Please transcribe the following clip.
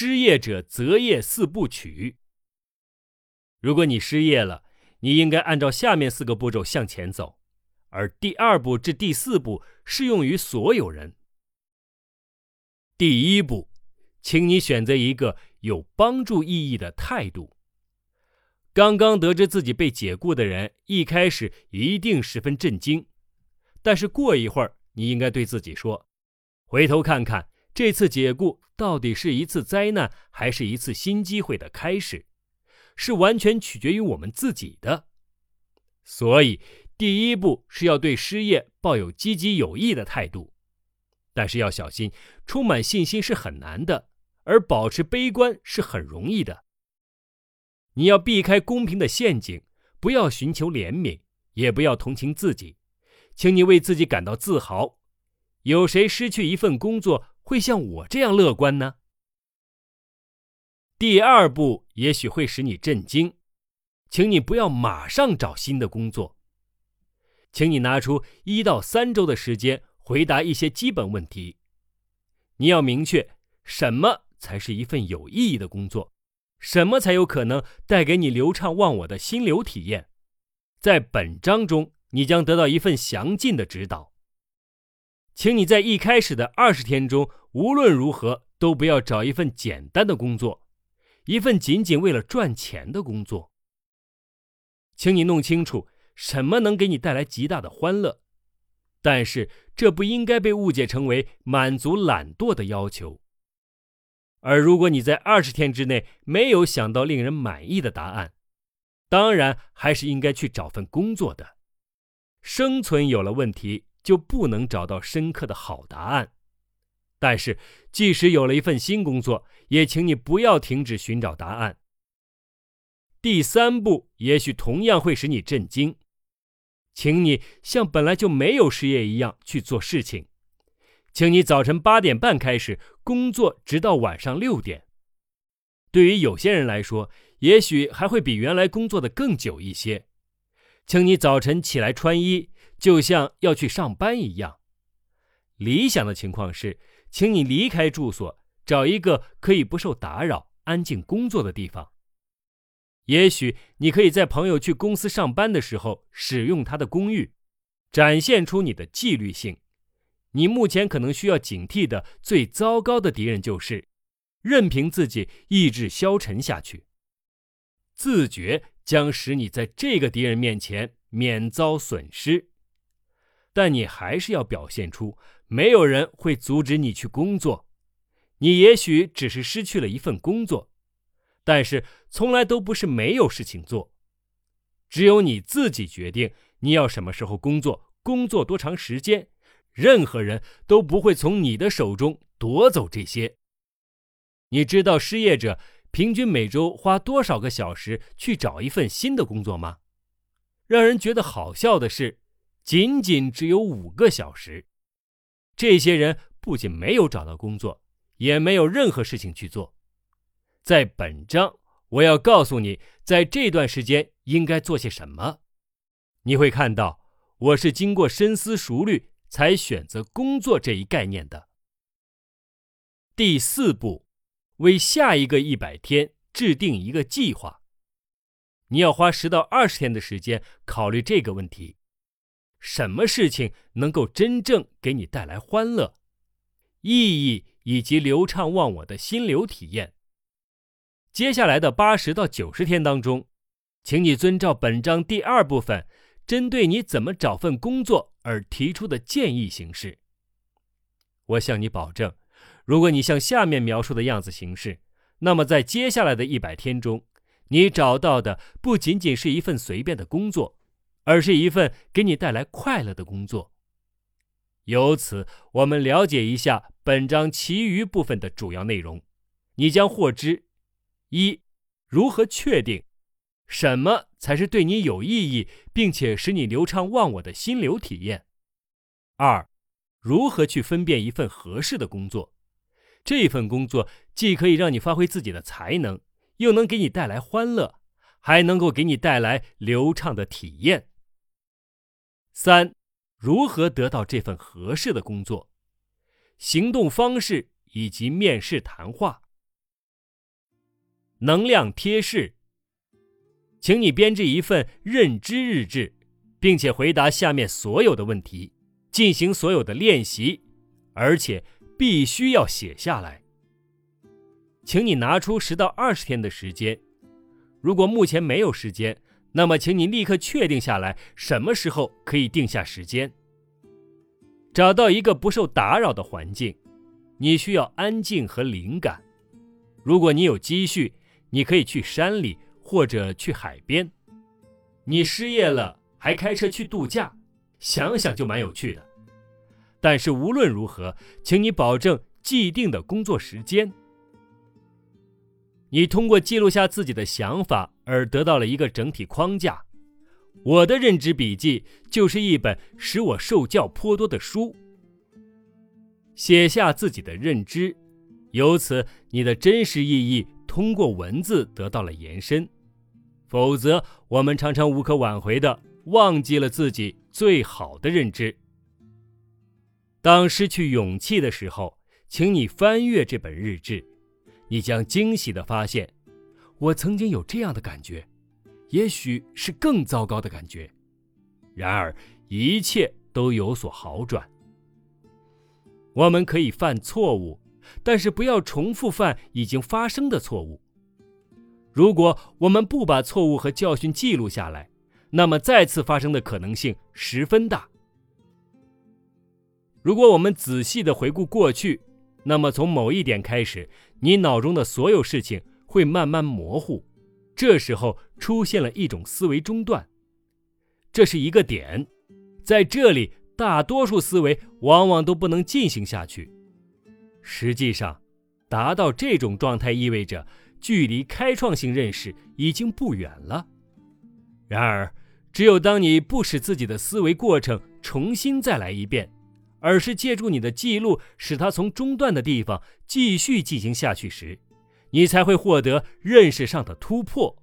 失业者择业四部曲。如果你失业了，你应该按照下面四个步骤向前走，而第二步至第四步适用于所有人。第一步，请你选择一个有帮助意义的态度。刚刚得知自己被解雇的人，一开始一定十分震惊，但是过一会儿，你应该对自己说：“回头看看，这次解雇到底是一次灾难，还是一次新机会的开始？”是完全取决于我们自己的，所以第一步是要对失业抱有积极有益的态度，但是要小心，充满信心是很难的，而保持悲观是很容易的。你要避开公平的陷阱，不要寻求怜悯，也不要同情自己，请你为自己感到自豪。有谁失去一份工作会像我这样乐观呢？第二步也许会使你震惊，请你不要马上找新的工作。请你拿出一到三周的时间回答一些基本问题。你要明确什么才是一份有意义的工作，什么才有可能带给你流畅忘我的心流体验。在本章中，你将得到一份详尽的指导。请你在一开始的二十天中，无论如何都不要找一份简单的工作。一份仅仅为了赚钱的工作，请你弄清楚什么能给你带来极大的欢乐，但是这不应该被误解成为满足懒惰的要求。而如果你在二十天之内没有想到令人满意的答案，当然还是应该去找份工作的。生存有了问题，就不能找到深刻的好答案。但是，即使有了一份新工作，也请你不要停止寻找答案。第三步也许同样会使你震惊，请你像本来就没有失业一样去做事情，请你早晨八点半开始工作，直到晚上六点。对于有些人来说，也许还会比原来工作的更久一些。请你早晨起来穿衣，就像要去上班一样。理想的情况是。请你离开住所，找一个可以不受打扰、安静工作的地方。也许你可以在朋友去公司上班的时候使用他的公寓，展现出你的纪律性。你目前可能需要警惕的最糟糕的敌人就是任凭自己意志消沉下去。自觉将使你在这个敌人面前免遭损失，但你还是要表现出。没有人会阻止你去工作，你也许只是失去了一份工作，但是从来都不是没有事情做。只有你自己决定你要什么时候工作，工作多长时间，任何人都不会从你的手中夺走这些。你知道失业者平均每周花多少个小时去找一份新的工作吗？让人觉得好笑的是，仅仅只有五个小时。这些人不仅没有找到工作，也没有任何事情去做。在本章，我要告诉你，在这段时间应该做些什么。你会看到，我是经过深思熟虑才选择工作这一概念的。第四步，为下一个一百天制定一个计划。你要花十到二十天的时间考虑这个问题。什么事情能够真正给你带来欢乐、意义以及流畅忘我的心流体验？接下来的八十到九十天当中，请你遵照本章第二部分针对你怎么找份工作而提出的建议行事。我向你保证，如果你像下面描述的样子行事，那么在接下来的一百天中，你找到的不仅仅是一份随便的工作。而是一份给你带来快乐的工作。由此，我们了解一下本章其余部分的主要内容，你将获知：一、如何确定什么才是对你有意义并且使你流畅忘我的心流体验；二、如何去分辨一份合适的工作，这份工作既可以让你发挥自己的才能，又能给你带来欢乐，还能够给你带来流畅的体验。三，如何得到这份合适的工作？行动方式以及面试谈话。能量贴士。请你编制一份认知日志，并且回答下面所有的问题，进行所有的练习，而且必须要写下来。请你拿出十到二十天的时间。如果目前没有时间，那么请你立刻确定下来什么时候可以定下时间。找到一个不受打扰的环境，你需要安静和灵感。如果你有积蓄，你可以去山里。或者去海边，你失业了还开车去度假，想想就蛮有趣的。但是无论如何，请你保证既定的工作时间。你通过记录下自己的想法而得到了一个整体框架。我的认知笔记就是一本使我受教颇多的书。写下自己的认知，由此你的真实意义通过文字得到了延伸。否则，我们常常无可挽回的忘记了自己最好的认知。当失去勇气的时候，请你翻阅这本日志，你将惊喜的发现，我曾经有这样的感觉，也许是更糟糕的感觉。然而，一切都有所好转。我们可以犯错误，但是不要重复犯已经发生的错误。如果我们不把错误和教训记录下来，那么再次发生的可能性十分大。如果我们仔细的回顾过去，那么从某一点开始，你脑中的所有事情会慢慢模糊，这时候出现了一种思维中断，这是一个点，在这里大多数思维往往都不能进行下去。实际上，达到这种状态意味着。距离开创性认识已经不远了。然而，只有当你不使自己的思维过程重新再来一遍，而是借助你的记录使它从中断的地方继续进行下去时，你才会获得认识上的突破。